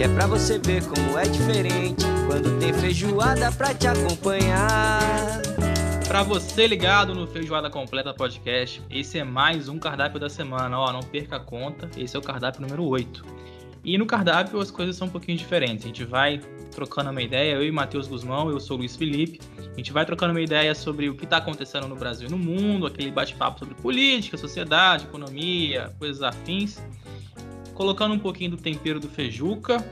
que é pra você ver como é diferente quando tem feijoada pra te acompanhar. Para você ligado no Feijoada Completa Podcast, esse é mais um cardápio da semana. Ó, não perca a conta, esse é o cardápio número 8. E no cardápio as coisas são um pouquinho diferentes. A gente vai trocando uma ideia, eu e Matheus Guzmão, eu sou Luiz Felipe. A gente vai trocando uma ideia sobre o que está acontecendo no Brasil e no mundo, aquele bate-papo sobre política, sociedade, economia, coisas afins colocando um pouquinho do tempero do feijuca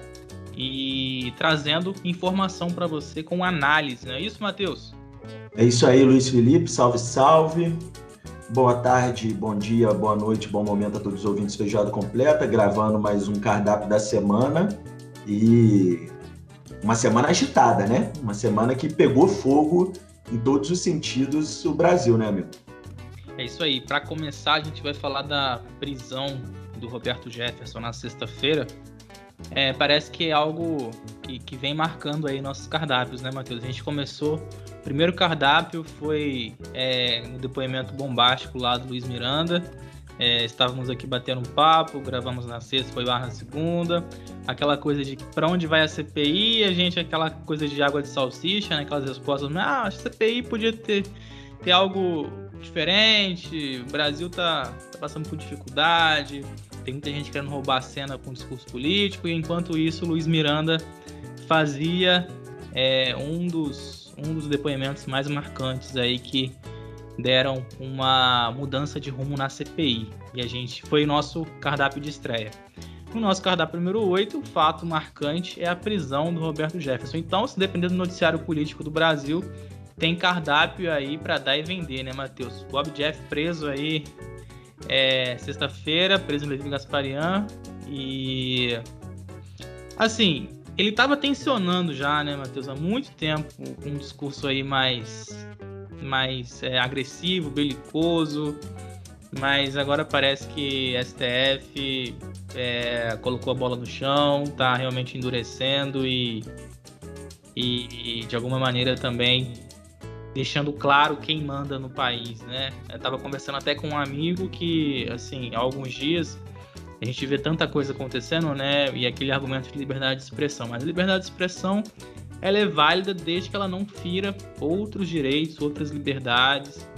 e trazendo informação para você com análise, não é isso, Matheus? É isso aí, Luiz Felipe, salve, salve. Boa tarde, bom dia, boa noite, bom momento a todos os ouvintes Feijoada Completa, gravando mais um cardápio da semana e uma semana agitada, né? Uma semana que pegou fogo em todos os sentidos o Brasil, né, amigo? É isso aí. Para começar, a gente vai falar da prisão do Roberto Jefferson na sexta-feira, é, parece que é algo que, que, vem marcando aí nossos cardápios, né, Matheus? A gente começou. O primeiro cardápio foi é, um depoimento bombástico lá do Luiz Miranda. É, estávamos aqui batendo um papo, gravamos na sexta, foi lá na segunda. Aquela coisa de para onde vai a CPI, a gente, aquela coisa de água de salsicha, né? aquelas respostas, ah, a CPI podia ter, ter algo diferente, o Brasil tá, tá passando por dificuldade, tem muita gente querendo roubar a cena com discurso político, e enquanto isso, Luiz Miranda fazia é, um, dos, um dos depoimentos mais marcantes aí que deram uma mudança de rumo na CPI. E a gente foi nosso cardápio de estreia. No nosso cardápio número 8, o fato marcante é a prisão do Roberto Jefferson. Então, se depender do noticiário político do Brasil, tem cardápio aí para dar e vender, né, Matheus? Bob Jeff preso aí é, sexta-feira, preso em Levi Gasparian. E. Assim, ele estava tensionando já, né, Matheus, há muito tempo, um discurso aí mais, mais é, agressivo, belicoso. Mas agora parece que STF é, colocou a bola no chão, tá realmente endurecendo e, e, e de alguma maneira também deixando claro quem manda no país, né? Eu tava conversando até com um amigo que, assim, há alguns dias a gente vê tanta coisa acontecendo, né? E aquele argumento de liberdade de expressão. Mas a liberdade de expressão ela é válida desde que ela não fira outros direitos, outras liberdades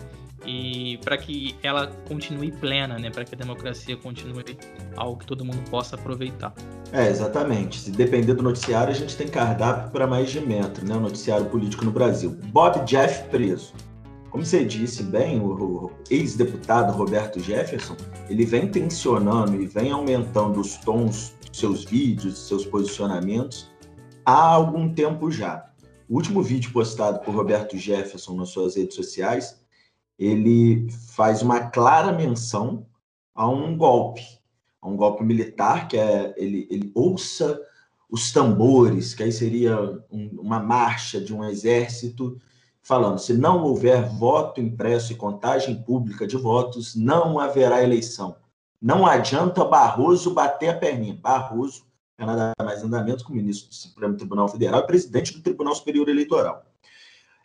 e para que ela continue plena, né? Para que a democracia continue algo que todo mundo possa aproveitar. É, exatamente. Se depender do noticiário, a gente tem cardápio para mais de metro, né? O noticiário político no Brasil. Bob Jeff preso. Como você disse bem, o ex-deputado Roberto Jefferson, ele vem tensionando e vem aumentando os tons dos seus vídeos, seus posicionamentos há algum tempo já. O último vídeo postado por Roberto Jefferson nas suas redes sociais ele faz uma clara menção a um golpe, a um golpe militar, que é ele, ele ouça os tambores, que aí seria um, uma marcha de um exército, falando: se não houver voto impresso e contagem pública de votos, não haverá eleição. Não adianta Barroso bater a perninha. Barroso é nada mais nada menos que o ministro do Supremo Tribunal Federal e presidente do Tribunal Superior Eleitoral.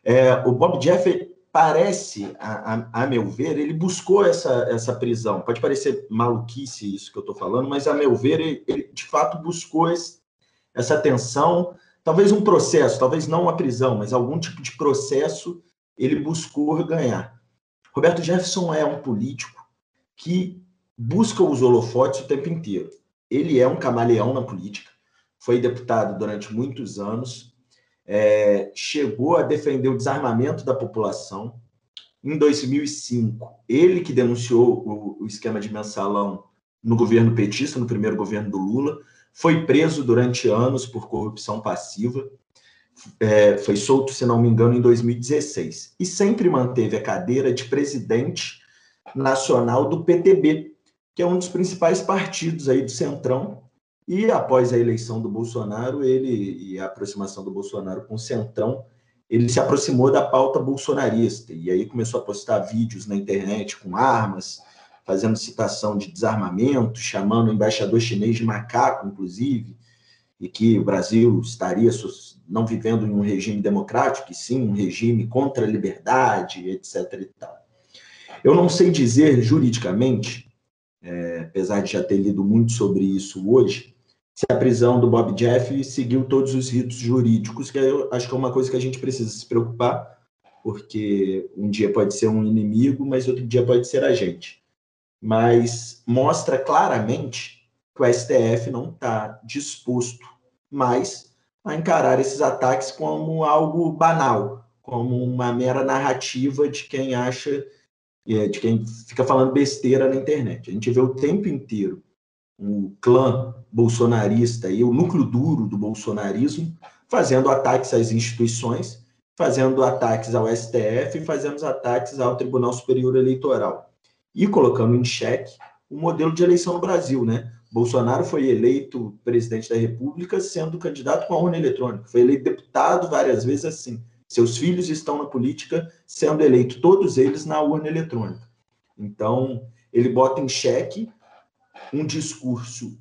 É, o Bob Jeff parece, a, a, a, meu ver, ele buscou essa, essa prisão. Pode parecer maluquice isso que eu estou falando, mas a meu ver, ele, ele de fato buscou esse, essa tensão, talvez um processo, talvez não uma prisão, mas algum tipo de processo ele buscou ganhar. Roberto Jefferson é um político que busca os holofotes o tempo inteiro. Ele é um camaleão na política, foi deputado durante muitos anos, é, chegou a defender o desarmamento da população. Em 2005, ele que denunciou o, o esquema de mensalão no governo petista, no primeiro governo do Lula, foi preso durante anos por corrupção passiva, é, foi solto, se não me engano, em 2016, e sempre manteve a cadeira de presidente nacional do PTB, que é um dos principais partidos aí do Centrão, e após a eleição do Bolsonaro, ele e a aproximação do Bolsonaro com o Centrão, ele se aproximou da pauta bolsonarista e aí começou a postar vídeos na internet com armas, fazendo citação de desarmamento, chamando o embaixador chinês de macaco, inclusive, e que o Brasil estaria não vivendo em um regime democrático, e sim um regime contra a liberdade, etc. E tal. Eu não sei dizer juridicamente, é, apesar de já ter lido muito sobre isso hoje, se a prisão do Bob Jeff seguiu todos os ritos jurídicos, que eu acho que é uma coisa que a gente precisa se preocupar, porque um dia pode ser um inimigo, mas outro dia pode ser a gente. Mas mostra claramente que o STF não está disposto mais a encarar esses ataques como algo banal, como uma mera narrativa de quem acha, é, de quem fica falando besteira na internet. A gente vê o tempo inteiro o clã bolsonarista e o núcleo duro do bolsonarismo fazendo ataques às instituições, fazendo ataques ao STF e fazendo ataques ao Tribunal Superior Eleitoral. E colocando em xeque o modelo de eleição no Brasil, né? Bolsonaro foi eleito presidente da República sendo candidato com a urna eletrônica. Foi eleito deputado várias vezes assim. Seus filhos estão na política sendo eleitos, todos eles na urna eletrônica. Então, ele bota em xeque um discurso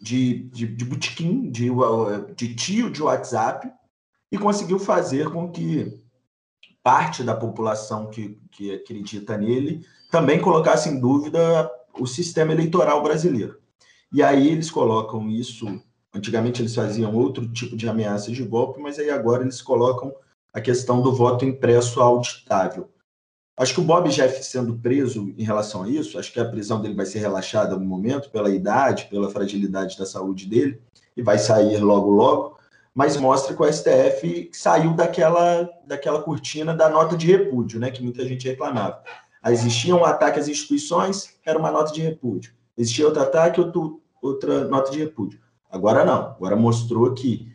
de, de, de botequim, de, de tio de WhatsApp, e conseguiu fazer com que parte da população que, que acredita nele também colocasse em dúvida o sistema eleitoral brasileiro. E aí eles colocam isso. Antigamente eles faziam outro tipo de ameaça de golpe, mas aí agora eles colocam a questão do voto impresso auditável. Acho que o Bob Jeff sendo preso em relação a isso, acho que a prisão dele vai ser relaxada algum momento pela idade, pela fragilidade da saúde dele, e vai sair logo logo, mas mostra que o STF saiu daquela, daquela cortina da nota de repúdio, né, que muita gente reclamava. Existia um ataque às instituições, era uma nota de repúdio. Existia outro ataque, outro, outra nota de repúdio. Agora não, agora mostrou que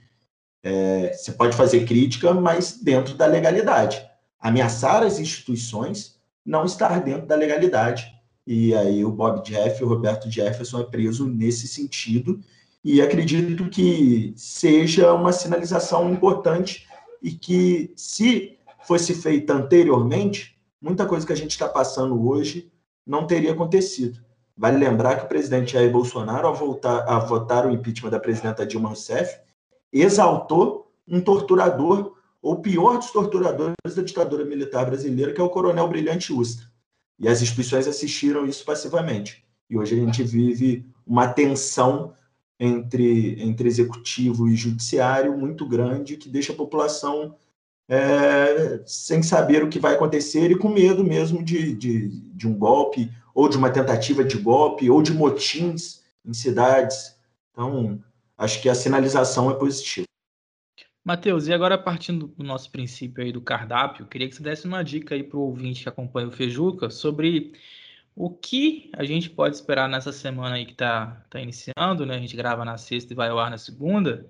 é, você pode fazer crítica, mas dentro da legalidade ameaçar as instituições, não estar dentro da legalidade. E aí o Bob Jeff, o Roberto Jefferson é preso nesse sentido, e acredito que seja uma sinalização importante e que, se fosse feita anteriormente, muita coisa que a gente está passando hoje não teria acontecido. Vale lembrar que o presidente Jair Bolsonaro, ao, voltar, a votar o impeachment da presidenta Dilma Rousseff, exaltou um torturador o pior dos torturadores da ditadura militar brasileira, que é o coronel Brilhante Ustra. E as instituições assistiram isso passivamente. E hoje a gente vive uma tensão entre, entre executivo e judiciário muito grande que deixa a população é, sem saber o que vai acontecer e com medo mesmo de, de, de um golpe, ou de uma tentativa de golpe, ou de motins em cidades. Então, acho que a sinalização é positiva. Matheus, e agora partindo do nosso princípio aí do cardápio, queria que você desse uma dica aí para o ouvinte que acompanha o Fejuca sobre o que a gente pode esperar nessa semana aí que está tá iniciando, né? A gente grava na sexta e vai ao ar na segunda.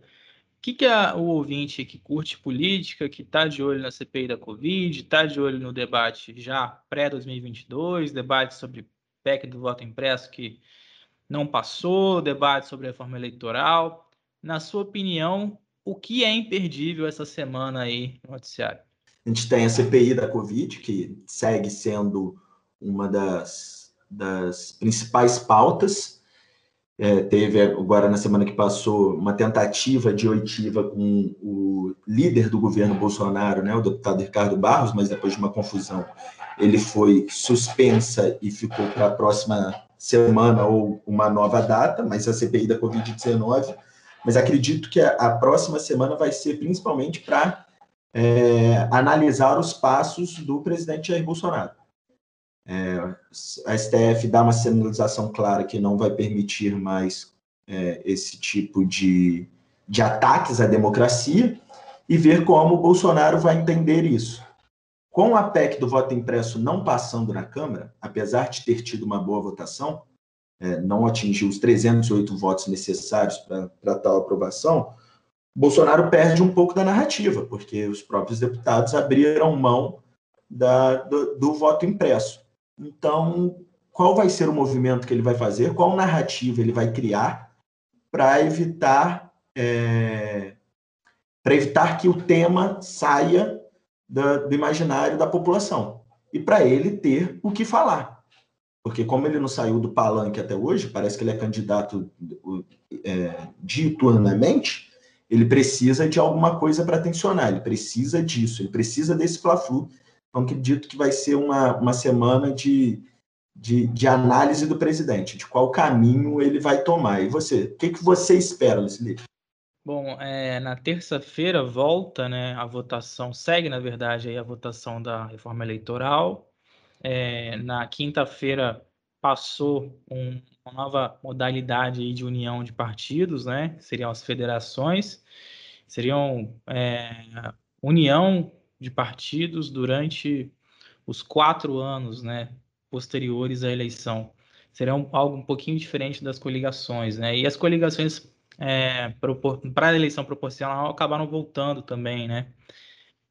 O que, que o ouvinte que curte política, que está de olho na CPI da Covid, está de olho no debate já pré-2022, debate sobre PEC do voto impresso que não passou, debate sobre reforma eleitoral. Na sua opinião, o que é imperdível essa semana aí no noticiário? A gente tem a CPI da Covid, que segue sendo uma das, das principais pautas. É, teve agora, na semana que passou, uma tentativa de oitiva com o líder do governo Bolsonaro, né, o deputado Ricardo Barros, mas depois de uma confusão, ele foi suspensa e ficou para a próxima semana ou uma nova data, mas a CPI da Covid-19 mas acredito que a, próxima semana vai ser principalmente para é, analisar os passos do presidente Jair Bolsonaro. É, a STF dá uma sinalização clara que não vai permitir mais é, esse tipo de, de ataques à democracia e ver como o Bolsonaro vai entender isso. Com a PEC do voto impresso não passando na Câmara, apesar de ter tido uma boa votação, é, não atingiu os 308 votos necessários para tal aprovação, Bolsonaro perde um pouco da narrativa, porque os próprios deputados abriram mão da, do, do voto impresso. Então, qual vai ser o movimento que ele vai fazer? Qual narrativa ele vai criar para evitar é, para evitar que o tema saia da, do imaginário da população e para ele ter o que falar. Porque, como ele não saiu do palanque até hoje, parece que ele é candidato é, diuturnamente, ele precisa de alguma coisa para tensionar, ele precisa disso, ele precisa desse fla-flu. Então, acredito que vai ser uma, uma semana de, de, de, análise do presidente, de qual caminho ele vai tomar. E você, o que, que você espera, Lucilene? Bom, é, na terça-feira volta né, a votação, segue, na verdade, aí a votação da reforma eleitoral. É, na quinta-feira passou um, uma nova modalidade de união de partidos, né? Seriam as federações, seriam é, união de partidos durante os quatro anos, né? Posteriores à eleição. Serão algo um pouquinho diferente das coligações, né? E as coligações é, para a eleição proporcional acabaram voltando também, né?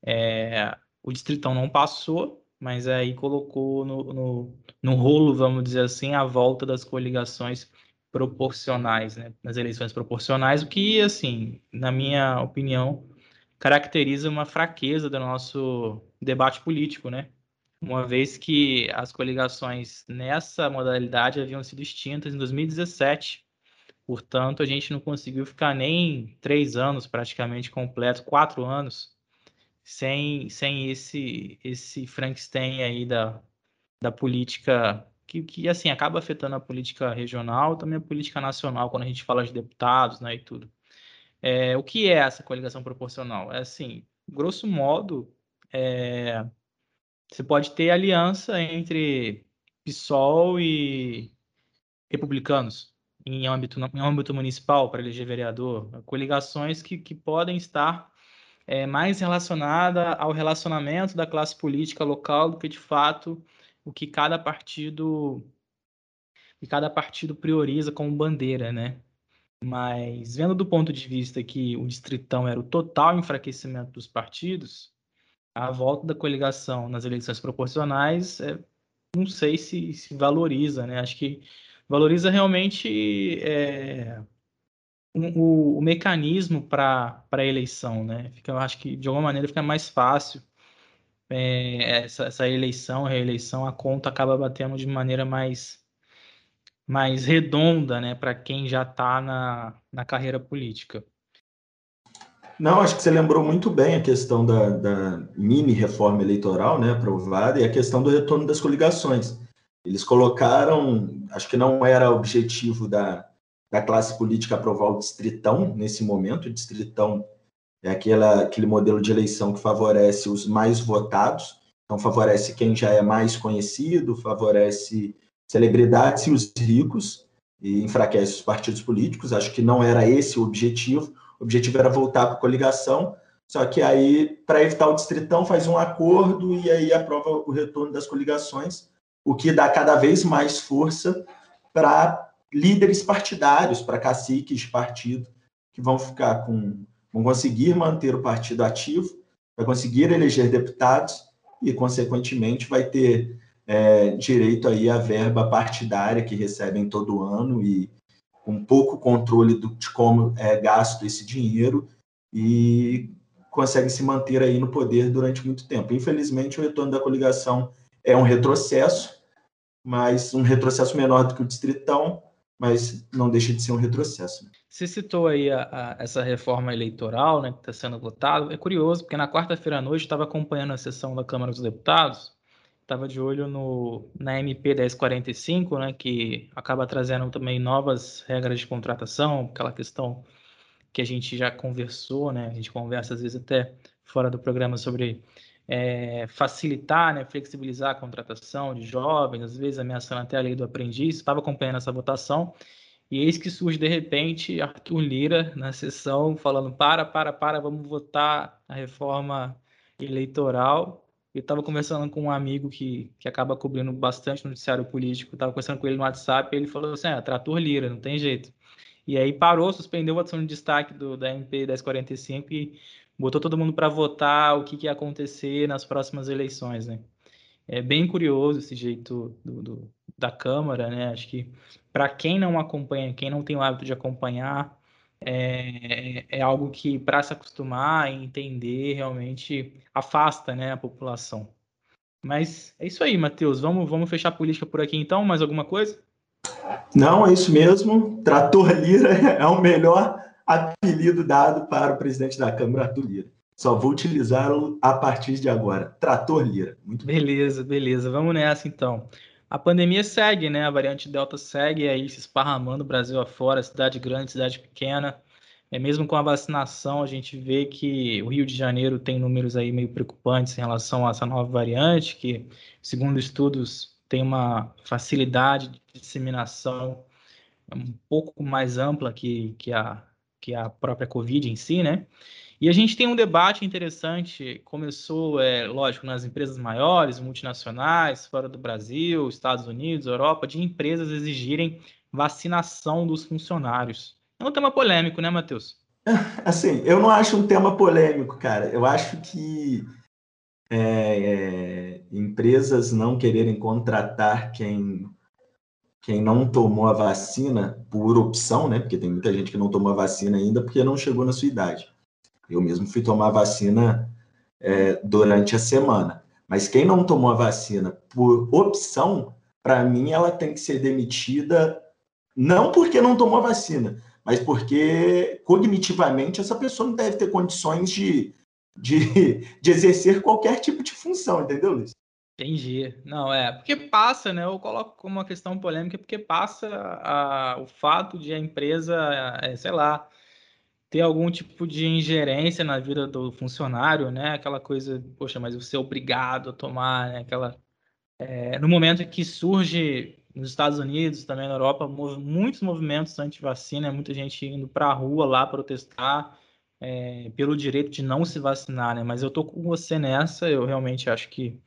É, o Distritão não passou, mas aí colocou no, no, no, rolo, vamos dizer assim, a volta das coligações proporcionais, né? Nas eleições proporcionais, o que, assim, na minha opinião, caracteriza uma fraqueza do nosso debate político, né? Uma vez que as coligações nessa modalidade haviam sido extintas em 2017 Portanto, a gente não conseguiu ficar nem três anos praticamente completo, quatro anos, sem, sem esse, esse Frankenstein aí da, da política que, que, assim, acaba afetando a política regional, também a política nacional, quando a gente fala de deputados, né, e tudo. É, o que é essa coligação proporcional? É assim, grosso modo, é, você pode ter aliança entre PSOL e republicanos, em âmbito, em âmbito municipal para eleger vereador, coligações que, que podem estar é, mais relacionada ao relacionamento da classe política local do que de fato o que cada partido cada partido prioriza como bandeira, né? Mas vendo do ponto de vista que o distritão era o total enfraquecimento dos partidos, a volta da coligação nas eleições proporcionais, é, não sei se, se valoriza, né? Acho que valoriza realmente é, o, o, mecanismo para a eleição, né? Fica, eu acho que de alguma maneira fica mais fácil é, essa, essa eleição, reeleição, a conta acaba batendo de maneira mais mais redonda, né, para quem já está na, na carreira política. Não, acho que você lembrou muito bem a questão da, da mini reforma eleitoral, né, aprovada, e a questão do retorno das coligações. Eles colocaram, acho que não era objetivo da, da classe política aprovar o distritão nesse momento. O distritão é aquela, aquele modelo de eleição que favorece os mais votados, então favorece quem já é mais conhecido, favorece celebridades e os ricos, e enfraquece os partidos políticos. Acho que não era esse o objetivo. O objetivo era voltar para a coligação, só que aí, para evitar o distritão, faz um acordo e aí aprova o retorno das coligações o que dá cada vez mais força para líderes partidários, para caciques de partido, que vão ficar com. vão conseguir manter o partido ativo, vai conseguir eleger deputados e, consequentemente, vai ter é, direito aí à verba partidária que recebem todo ano e com pouco controle do, de como é gasto esse dinheiro e conseguem se manter aí no poder durante muito tempo. Infelizmente, o retorno da coligação é um retrocesso, mas um retrocesso menor do que o distritão, mas não deixa de ser um retrocesso. Você citou aí a, a, essa reforma eleitoral, né, que está sendo votada. É curioso, porque na quarta-feira à noite estava acompanhando a sessão da Câmara dos Deputados, estava de olho no, na MP 1045, né, que acaba trazendo também novas regras de contratação, aquela questão que a gente já conversou, né, a gente conversa às vezes até fora do programa sobre é, facilitar, né, flexibilizar a contratação de jovens, às vezes ameaçando até a lei do aprendiz. Estava acompanhando essa votação e eis que surge de repente Arthur Lira na sessão falando: para, para, para, vamos votar a reforma eleitoral. Eu estava conversando com um amigo que, que acaba cobrindo bastante no noticiário político, estava conversando com ele no WhatsApp, e ele falou assim: ah, Arthur Lira, não tem jeito. E aí parou, suspendeu a votação de destaque do, da MP 1045 e botou todo mundo para votar o que, que, ia acontecer nas próximas eleições, né? É bem curioso esse jeito do, do, da Câmara, né? Acho que para quem não acompanha, quem não tem o hábito de acompanhar, é, é algo que, para se acostumar e entender, realmente afasta né, a população. Mas é isso aí, Matheus. Vamos, vamos fechar a política por aqui então? Mais alguma coisa? Não, é isso mesmo. Trator Lira é o melhor apelido dado para o presidente da Câmara, Arthur Lira. Só vou utilizá-lo a partir de agora. Trator Lira. Muito beleza, bem. beleza. Vamos nessa então. A pandemia segue, né? A variante Delta segue aí se esparramando Brasil afora, cidade grande, cidade pequena. É mesmo com a vacinação, a gente vê que o Rio de Janeiro tem números aí meio preocupantes em relação a essa nova variante, que, segundo estudos, tem uma facilidade de disseminação um pouco mais ampla que, que, a, que a própria Covid em si, né? E a gente tem um debate interessante, começou, é, lógico, nas empresas maiores, multinacionais, fora do Brasil, Estados Unidos, Europa, de empresas exigirem vacinação dos funcionários. É um tema polêmico, né, Matheus? Assim, eu não acho um tema polêmico, cara. Eu acho que é, é, empresas não quererem contratar quem, quem não tomou a vacina por opção, né? Porque tem muita gente que não tomou a vacina ainda porque não chegou na sua idade. Eu mesmo fui tomar a vacina é, durante a semana. Mas quem não tomou a vacina por opção, para mim, ela tem que ser demitida, não porque não tomou a vacina, mas porque cognitivamente essa pessoa não deve ter condições de, de, de exercer qualquer tipo de função, entendeu, Luiz? Entendi. Não, é, porque passa, né? Eu coloco como uma questão polêmica, porque passa a, o fato de a empresa, é, sei lá, ter algum tipo de ingerência na vida do funcionário, né? Aquela coisa, poxa, mas você é obrigado a tomar, né? Aquela. É, no momento que surge nos Estados Unidos, também na Europa, muitos movimentos anti-vacina, muita gente indo para a rua lá protestar é, pelo direito de não se vacinar, né? Mas eu tô com você nessa, eu realmente acho que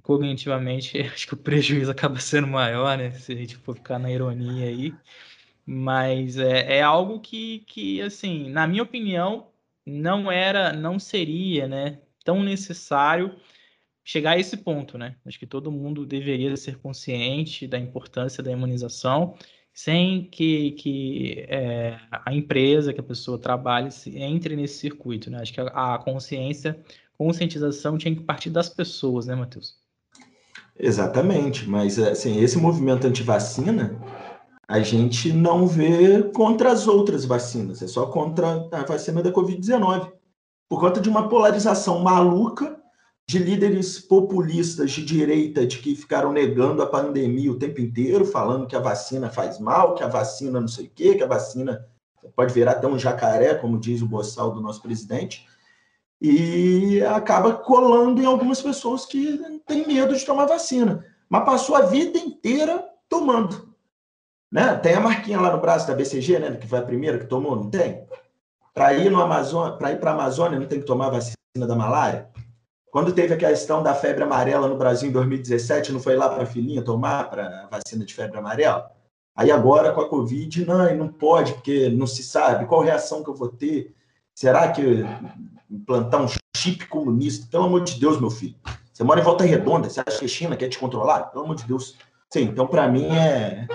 cognitivamente acho que o prejuízo acaba sendo maior, né? Se a gente for ficar na ironia aí. Mas é, é algo que, que, assim, na minha opinião, não era, não seria, né, tão necessário chegar a esse ponto, né? Acho que todo mundo deveria ser consciente da importância da imunização, sem que, que é, a empresa, que a pessoa trabalhe, entre nesse circuito, né? Acho que a, a consciência, conscientização tinha que partir das pessoas, né, Matheus? Exatamente, mas assim, esse movimento anti-vacina, a gente não vê contra as outras vacinas, é só contra a vacina da Covid-19. Por conta de uma polarização maluca de líderes populistas de direita de que ficaram negando a pandemia o tempo inteiro, falando que a vacina faz mal, que a vacina não sei o quê, que a vacina pode virar até um jacaré, como diz o boçal do nosso presidente, e acaba colando em algumas pessoas que têm medo de tomar vacina, mas passou a vida inteira tomando. Né? Tem a marquinha lá no braço da BCG, né, que foi a primeira que tomou, não tem? Para ir no Amazônia, para ir para a Amazônia, não tem que tomar vacina da malária? Quando teve a questão da febre amarela no Brasil em 2017, não foi lá para a filhinha tomar para vacina de febre amarela? Aí agora com a Covid, não, não pode, porque não se sabe qual reação que eu vou ter. Será que implantar um chip comunista? Pelo amor de Deus, meu filho. Você mora em Volta Redonda, você acha que a China quer te controlar? Pelo amor de Deus. Sim, então para mim é,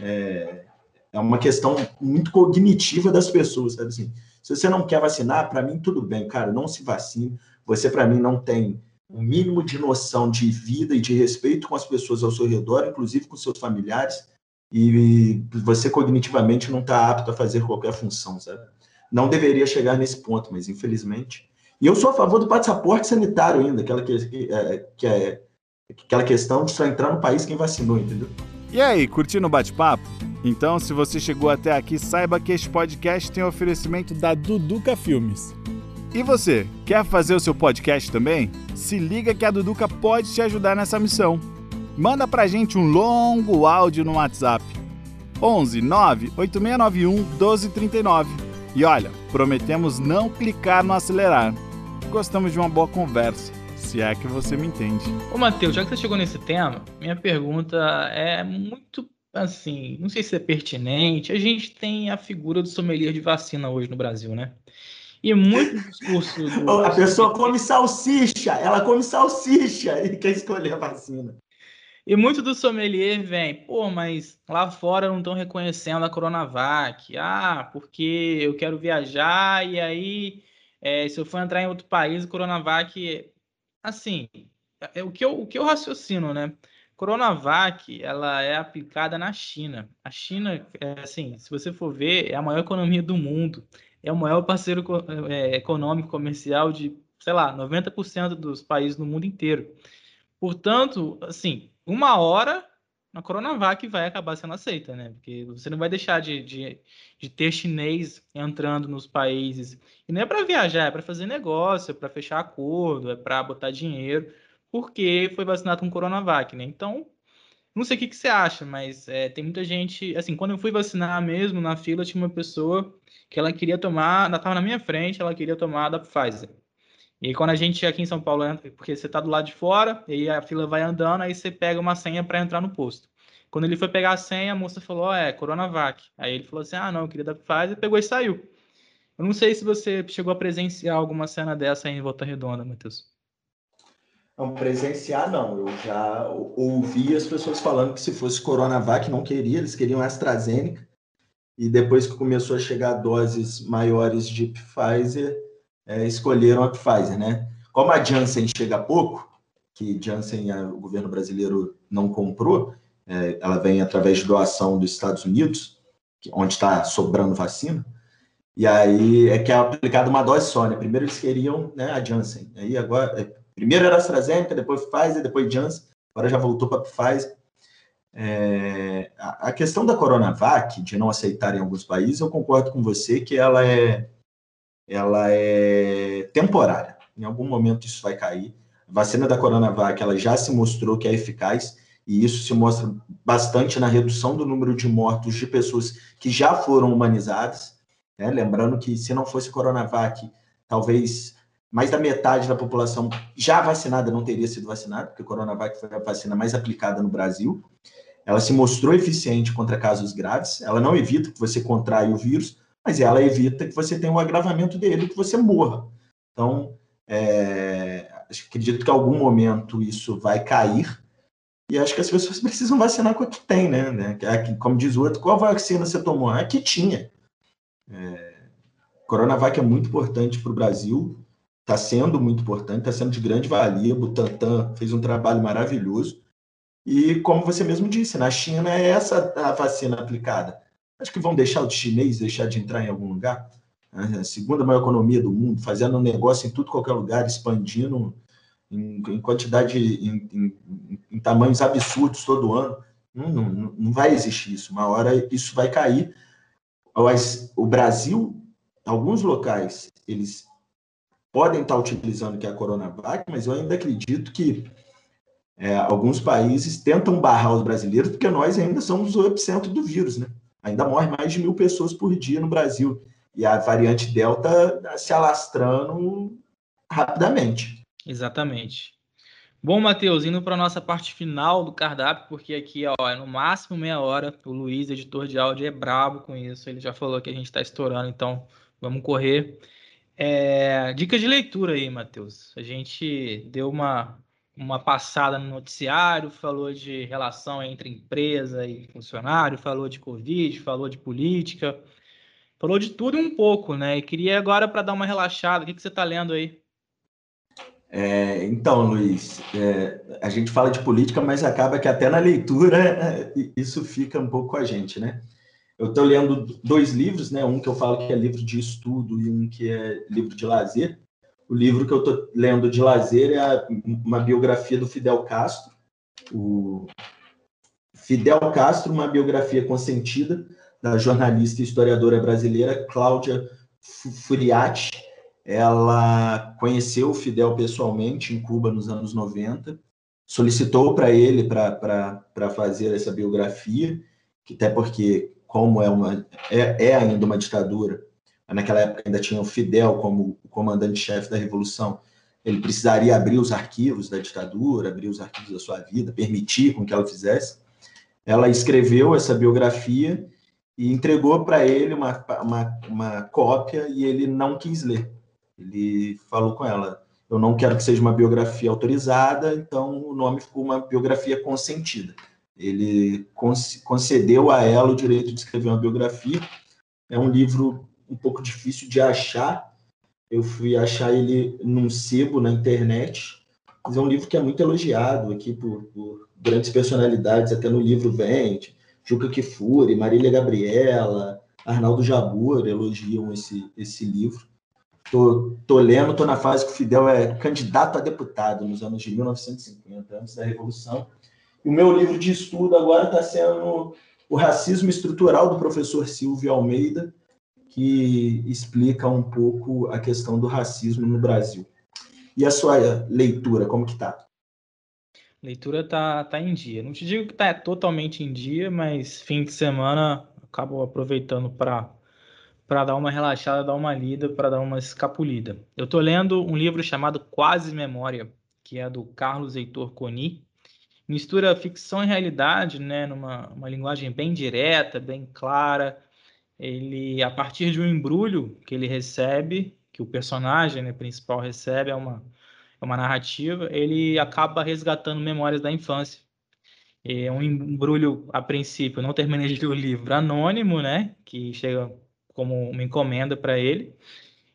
é, é, uma questão muito cognitiva das pessoas, sabe assim? Se você não quer vacinar, para mim tudo bem, cara, não se vacine você, para mim, não tem o um mínimo de noção de vida e de respeito com as pessoas ao seu redor, inclusive com seus familiares, e você cognitivamente não está apto a fazer qualquer função, sabe? Não deveria chegar nesse ponto, mas infelizmente. E eu sou a favor do passaporte sanitário ainda, aquela, que, é, que é aquela questão de só entrar no país quem vacinou, entendeu? E aí, curtindo o bate-papo? Então, se você chegou até aqui, saiba que este podcast tem oferecimento da Duduca Filmes. E você, quer fazer o seu podcast também? Se liga que a Duduca pode te ajudar nessa missão. Manda pra gente um longo áudio no WhatsApp. 11 9 8691 1239. E olha, prometemos não clicar no acelerar. Gostamos de uma boa conversa, se é que você me entende. Ô Matheus, já que você chegou nesse tema, minha pergunta é muito assim, não sei se é pertinente. A gente tem a figura do sommelier de vacina hoje no Brasil, né? E muito discurso. Do... A pessoa come salsicha, ela come salsicha e quer escolher a vacina. E muito do sommelier vem, pô, mas lá fora não estão reconhecendo a Coronavac. Ah, porque eu quero viajar e aí, é, se eu for entrar em outro país, Coronavac. Assim, é, o, que eu, o que eu raciocino, né? Coronavac, ela é aplicada na China. A China, é, assim, se você for ver, é a maior economia do mundo. É o maior parceiro é, econômico comercial de, sei lá, 90% dos países no mundo inteiro. Portanto, assim, uma hora a Coronavac vai acabar sendo aceita, né? Porque você não vai deixar de, de, de ter chinês entrando nos países. E não é para viajar, é para fazer negócio, é para fechar acordo, é para botar dinheiro, porque foi vacinado com Coronavac, né? Então, não sei o que, que você acha, mas é, tem muita gente. Assim, quando eu fui vacinar mesmo, na fila tinha uma pessoa que ela queria tomar, ela estava na minha frente, ela queria tomar da Pfizer. E quando a gente aqui em São Paulo entra, porque você está do lado de fora, e a fila vai andando, aí você pega uma senha para entrar no posto. Quando ele foi pegar a senha, a moça falou: oh, é, Coronavac. Aí ele falou assim: ah, não, eu queria da Pfizer, pegou e saiu. Eu não sei se você chegou a presenciar alguma cena dessa em Volta Redonda, Matheus. Não, presenciar não. Eu já ouvi as pessoas falando que se fosse Coronavac não queria, eles queriam AstraZeneca. E depois que começou a chegar doses maiores de Pfizer, é, escolheram a Pfizer, né? Como a Janssen chega pouco, que Janssen a, o governo brasileiro não comprou, é, ela vem através de doação dos Estados Unidos, onde está sobrando vacina, e aí é que é aplicada uma dose só, né? Primeiro eles queriam né, a Janssen, aí agora, é, primeiro era AstraZeneca, depois Pfizer, depois Janssen, agora já voltou para Pfizer. É, a, a questão da Coronavac, de não aceitar em alguns países, eu concordo com você que ela é ela é temporária. Em algum momento isso vai cair. A vacina da Coronavac ela já se mostrou que é eficaz e isso se mostra bastante na redução do número de mortos de pessoas que já foram humanizadas. Né? Lembrando que se não fosse Coronavac, talvez mais da metade da população já vacinada não teria sido vacinada, porque Coronavac foi a vacina mais aplicada no Brasil. Ela se mostrou eficiente contra casos graves, ela não evita que você contraia o vírus, mas ela evita que você tenha um agravamento dele, que você morra. Então, é, acredito que em algum momento isso vai cair, e acho que as pessoas precisam vacinar com a que tem, né? né? Como diz o outro, qual vacina você tomou? A que tinha. É, Coronavac é muito importante para o Brasil, está sendo muito importante, está sendo de grande valia. Butantan fez um trabalho maravilhoso. E como você mesmo disse, na China é essa a vacina aplicada. Acho que vão deixar o chinês deixar de entrar em algum lugar? A segunda maior economia do mundo, fazendo negócio em tudo qualquer lugar, expandindo em, em quantidade, em, em, em, tamanhos absurdos todo ano. Não, não, não vai existir isso. Uma hora isso vai cair. Mas o Brasil, alguns locais, eles podem estar utilizando que é a Coronavac, mas eu ainda acredito que é, alguns países tentam barrar os brasileiros, porque nós ainda somos o epicentro do vírus, né? Ainda morre mais de mil pessoas por dia no Brasil. E a variante Delta se alastrando rapidamente. Exatamente. Bom, Matheus, indo para a nossa parte final do cardápio, porque aqui ó, é no máximo meia hora. O Luiz, editor de áudio, é brabo com isso. Ele já falou que a gente está estourando, então vamos correr. É, de leitura aí, Matheus. A gente deu uma uma passada no noticiário, falou de relação entre empresa e funcionário, falou de Covid, falou de política, falou de tudo um pouco, né? E queria agora para dar uma relaxada, o que, que você está lendo aí? É, então, Luiz, é, a gente fala de política, mas acaba que até na leitura é, isso fica um pouco com a gente, né? Eu estou lendo dois livros, né? Um que eu falo que é livro de estudo e um que é livro de lazer. O livro que eu estou lendo de lazer é uma biografia do Fidel Castro. O Fidel Castro, uma biografia consentida da jornalista e historiadora brasileira Cláudia Furiati. Ela conheceu o Fidel pessoalmente em Cuba nos anos 90, solicitou para ele para fazer essa biografia, que até porque, como é, uma, é, é ainda uma ditadura, naquela época ainda tinha o Fidel como o comandante-chefe da Revolução, ele precisaria abrir os arquivos da ditadura, abrir os arquivos da sua vida, permitir com que ela fizesse. Ela escreveu essa biografia e entregou para ele uma, uma, uma cópia e ele não quis ler. Ele falou com ela: eu não quero que seja uma biografia autorizada, então o nome ficou uma biografia consentida. Ele concedeu a ela o direito de escrever uma biografia. É um livro um pouco difícil de achar. Eu fui achar ele num sebo na internet, mas é um livro que é muito elogiado aqui por, por grandes personalidades, até no livro vem, Juca Kifuri, Marília Gabriela, Arnaldo Jabur elogiam esse, esse livro. Tô, tô lendo, tô na fase que o Fidel é candidato a deputado nos anos de 1950, antes da Revolução. E o meu livro de estudo agora está sendo O Racismo Estrutural do professor Silvio Almeida, que explica um pouco a questão do racismo no Brasil. E a sua leitura, como que tá? Leitura tá, tá em dia. Não te digo que tá totalmente em dia, mas fim de semana acabo aproveitando para para dar uma relaxada, dar uma lida, para dar uma escapulida. Eu estou lendo um livro chamado Quase Memória, que é do Carlos Heitor Coni. Mistura ficção e realidade, né, numa uma linguagem bem direta, bem clara. Ele, a partir de um embrulho que ele recebe, que o personagem né, principal recebe, é uma, é uma narrativa, ele acaba resgatando memórias da infância. É um embrulho, a princípio, não terminei de ler o livro, anônimo, né? Que chega como uma encomenda para ele.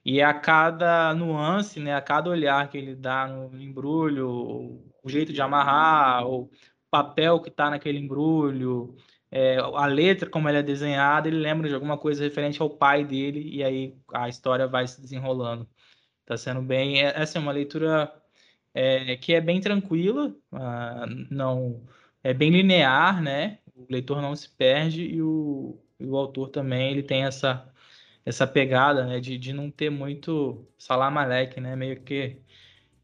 E a cada nuance, né, a cada olhar que ele dá no embrulho, o jeito de amarrar, o papel que está naquele embrulho, é, a letra como ela é desenhada, ele lembra de alguma coisa referente ao pai dele e aí a história vai se desenrolando. Está sendo bem, é, essa é uma leitura é, que é bem tranquila, uh, não é bem linear, né? O leitor não se perde e o, e o autor também ele tem essa essa pegada, né, de, de não ter muito salamaleque, né, meio que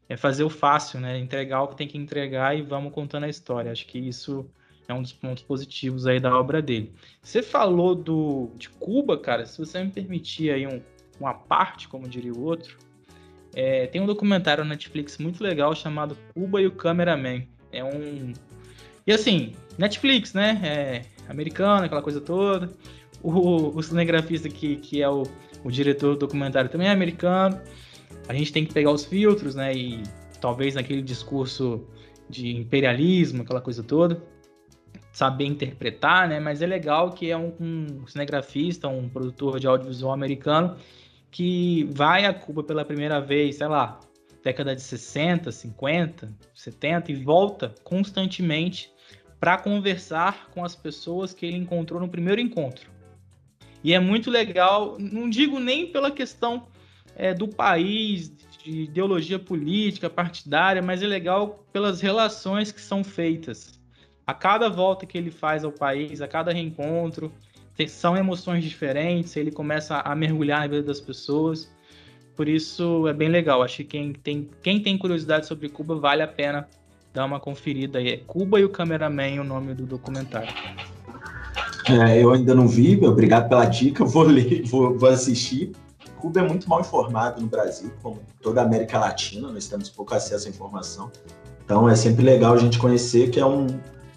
é fazer o fácil, né, entregar o que tem que entregar e vamos contando a história. Acho que isso é um dos pontos positivos aí da obra dele. Você falou do de Cuba, cara, se você me permitir aí um, uma parte, como diria o outro, é, tem um documentário na Netflix muito legal chamado Cuba e o Cameraman. É um e assim, Netflix, né? É americano, aquela coisa toda. O, o cinegrafista que, que é o, o diretor do documentário também é americano. A gente tem que pegar os filtros, né? E talvez naquele discurso de imperialismo, aquela coisa toda, saber interpretar, né? Mas é legal que é um, um cinegrafista, um produtor de audiovisual americano que vai a Cuba pela primeira vez, sei lá, década de 60, 50, 70 e volta constantemente para conversar com as pessoas que ele encontrou no primeiro encontro. E é muito legal, não digo nem pela questão é, do país, de ideologia política, partidária, mas é legal pelas relações que são feitas. A cada volta que ele faz ao país, a cada reencontro, são emoções diferentes, ele começa a mergulhar na vida das pessoas. Por isso é bem legal. Acho que quem tem, quem tem curiosidade sobre Cuba vale a pena dar uma conferida aí. É Cuba e o Cameraman o nome do documentário. É, eu ainda não vi, obrigado pela dica, vou ler, vou, vou assistir. Cuba é muito mal informado no Brasil, como toda a América Latina, nós temos pouco acesso à informação. Então é sempre legal a gente conhecer que é um,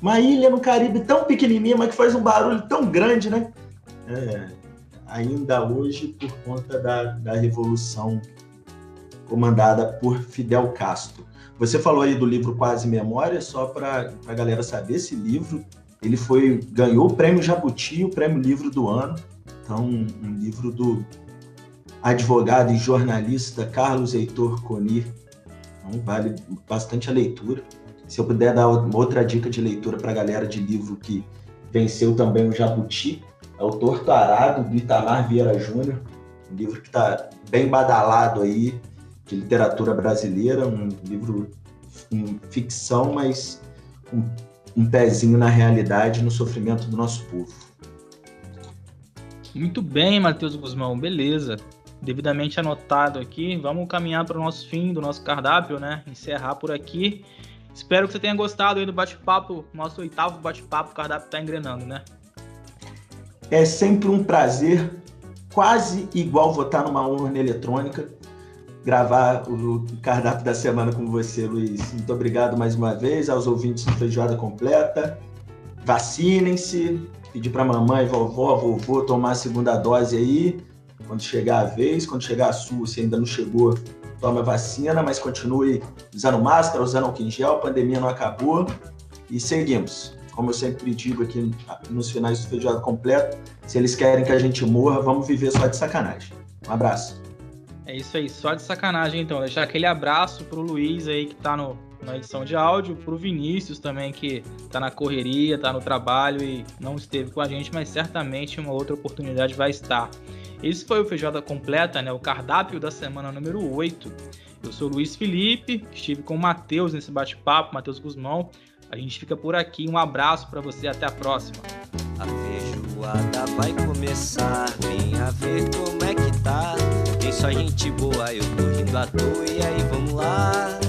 uma ilha no Caribe tão pequenininha, mas que faz um barulho tão grande, né? É, ainda hoje, por conta da, da revolução comandada por Fidel Castro. Você falou aí do livro Quase Memória, só para a galera saber, esse livro ele foi ganhou o prêmio Jabuti, o prêmio livro do ano. Então, um livro do advogado e jornalista Carlos Heitor Conir. Então, vale bastante a leitura. Se eu puder dar outra dica de leitura para a galera de livro que venceu também o Jabuti, é o Torto Arado, do Itamar Vieira Júnior. Um livro que está bem badalado aí, de literatura brasileira, um livro em ficção, mas um um pezinho na realidade, no sofrimento do nosso povo. Muito bem, Matheus Guzmão, beleza. Devidamente anotado aqui, vamos caminhar para o nosso fim do nosso cardápio, né? Encerrar por aqui. Espero que você tenha gostado aí do bate-papo, nosso oitavo bate-papo, o cardápio está engrenando, né? É sempre um prazer, quase igual votar numa urna eletrônica gravar o cardápio da semana com você, Luiz. Muito obrigado mais uma vez aos ouvintes do Feijoada Completa. Vacinem-se, pedir para mamãe, vovó, vovô tomar a segunda dose aí, quando chegar a vez, quando chegar a sua, se ainda não chegou, tome a vacina, mas continue usando máscara, usando álcool em gel, a pandemia não acabou e seguimos. Como eu sempre digo aqui nos finais do feijoada completo, se eles querem que a gente morra, vamos viver só de sacanagem. Um abraço. É isso aí, só de sacanagem então. Deixar aquele abraço pro Luiz aí que tá no, na edição de áudio, pro Vinícius também que tá na correria, tá no trabalho e não esteve com a gente, mas certamente uma outra oportunidade vai estar. Esse foi o Feijoada Completa, né? O cardápio da semana número 8. Eu sou o Luiz Felipe, estive com o Matheus nesse bate-papo, Matheus Guzmão. A gente fica por aqui. Um abraço para você, até a próxima. A feijoada vai começar, venha ver como é que tá. Tem só gente boa, eu tô rindo à toa e aí vamos lá.